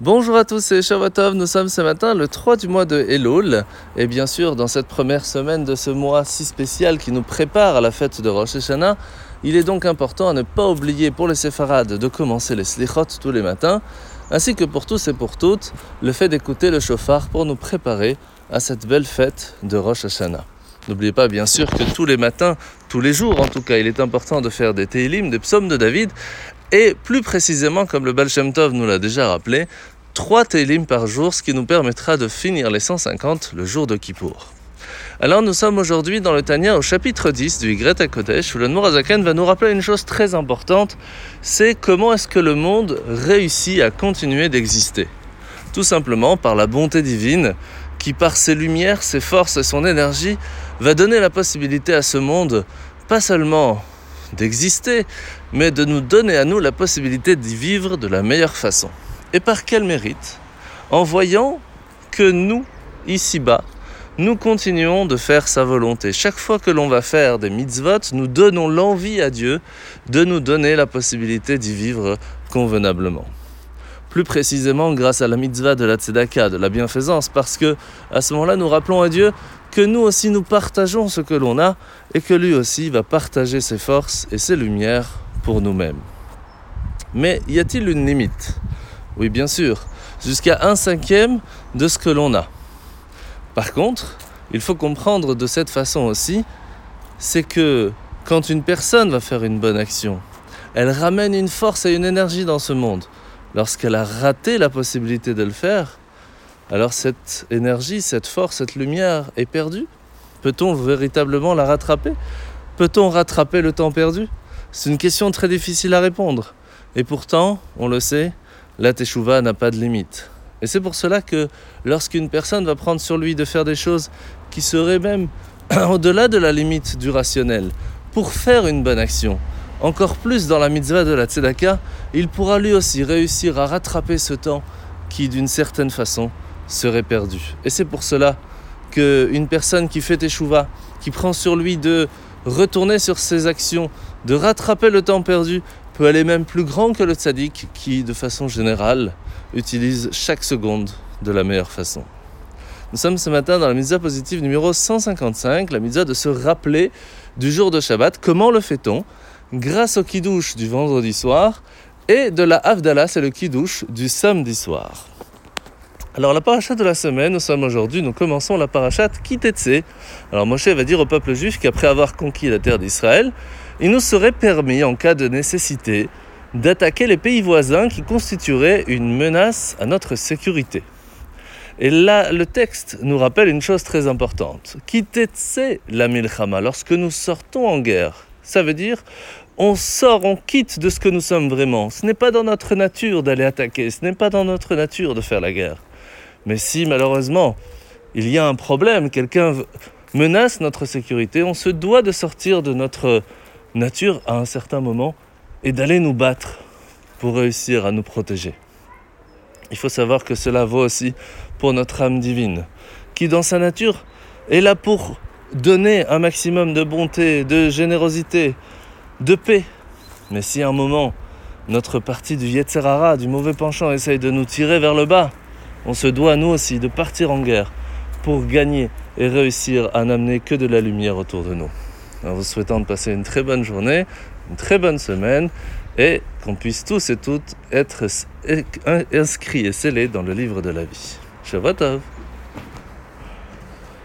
Bonjour à tous, c'est Shavatov. Nous sommes ce matin le 3 du mois de Elul. Et bien sûr, dans cette première semaine de ce mois si spécial qui nous prépare à la fête de Rosh Hashanah, il est donc important à ne pas oublier pour les séfarades de commencer les slichot tous les matins, ainsi que pour tous et pour toutes, le fait d'écouter le chauffard pour nous préparer à cette belle fête de Rosh Hashanah. N'oubliez pas bien sûr que tous les matins, tous les jours en tout cas, il est important de faire des Tehillim, des psaumes de David, et plus précisément, comme le Baal Shem Tov nous l'a déjà rappelé, trois Tehillim par jour, ce qui nous permettra de finir les 150 le jour de Kippour. Alors nous sommes aujourd'hui dans le Tanya au chapitre 10 du Yigret Kodesh où le Nourazaken va nous rappeler une chose très importante, c'est comment est-ce que le monde réussit à continuer d'exister. Tout simplement par la bonté divine qui par ses lumières, ses forces et son énergie va donner la possibilité à ce monde pas seulement d'exister, mais de nous donner à nous la possibilité d'y vivre de la meilleure façon. Et par quel mérite? En voyant que nous, ici-bas, nous continuons de faire sa volonté. Chaque fois que l'on va faire des mitzvot, nous donnons l'envie à Dieu de nous donner la possibilité d'y vivre convenablement plus précisément grâce à la mitzvah de la tzedaka, de la bienfaisance, parce que à ce moment-là, nous rappelons à Dieu que nous aussi nous partageons ce que l'on a et que lui aussi va partager ses forces et ses lumières pour nous-mêmes. Mais y a-t-il une limite? Oui, bien sûr, jusqu'à un cinquième de ce que l'on a. Par contre, il faut comprendre de cette façon aussi, c'est que quand une personne va faire une bonne action, elle ramène une force et une énergie dans ce monde lorsqu'elle a raté la possibilité de le faire, alors cette énergie, cette force, cette lumière est perdue? Peut-on véritablement la rattraper? Peut-on rattraper le temps perdu? C'est une question très difficile à répondre. Et pourtant, on le sait, la teshuva n'a pas de limite. Et c'est pour cela que lorsqu'une personne va prendre sur lui de faire des choses qui seraient même au-delà de la limite du rationnel, pour faire une bonne action, encore plus dans la mitzvah de la tzedaka, il pourra lui aussi réussir à rattraper ce temps qui, d'une certaine façon, serait perdu. Et c'est pour cela qu'une personne qui fait échouva, qui prend sur lui de retourner sur ses actions, de rattraper le temps perdu, peut aller même plus grand que le tzaddik qui, de façon générale, utilise chaque seconde de la meilleure façon. Nous sommes ce matin dans la mitzvah positive numéro 155, la mitzvah de se rappeler du jour de Shabbat. Comment le fait-on? Grâce au kidouche du vendredi soir et de la Havdalah, c'est le kidouche du samedi soir. Alors la parachat de la semaine, nous sommes aujourd'hui, nous commençons la parachat Kitetse. Alors Moshe va dire au peuple juif qu'après avoir conquis la terre d'Israël, il nous serait permis, en cas de nécessité, d'attaquer les pays voisins qui constitueraient une menace à notre sécurité. Et là, le texte nous rappelle une chose très importante. Kitetse la milchama, lorsque nous sortons en guerre, ça veut dire on sort, on quitte de ce que nous sommes vraiment. Ce n'est pas dans notre nature d'aller attaquer, ce n'est pas dans notre nature de faire la guerre. Mais si malheureusement il y a un problème, quelqu'un menace notre sécurité, on se doit de sortir de notre nature à un certain moment et d'aller nous battre pour réussir à nous protéger. Il faut savoir que cela vaut aussi pour notre âme divine, qui dans sa nature est là pour donner un maximum de bonté, de générosité, de paix. Mais si à un moment, notre partie du Yetzerara, du mauvais penchant, essaye de nous tirer vers le bas, on se doit nous aussi de partir en guerre pour gagner et réussir à n'amener que de la lumière autour de nous. En vous souhaitant de passer une très bonne journée, une très bonne semaine et qu'on puisse tous et toutes être inscrits et scellés dans le livre de la vie. Shavuot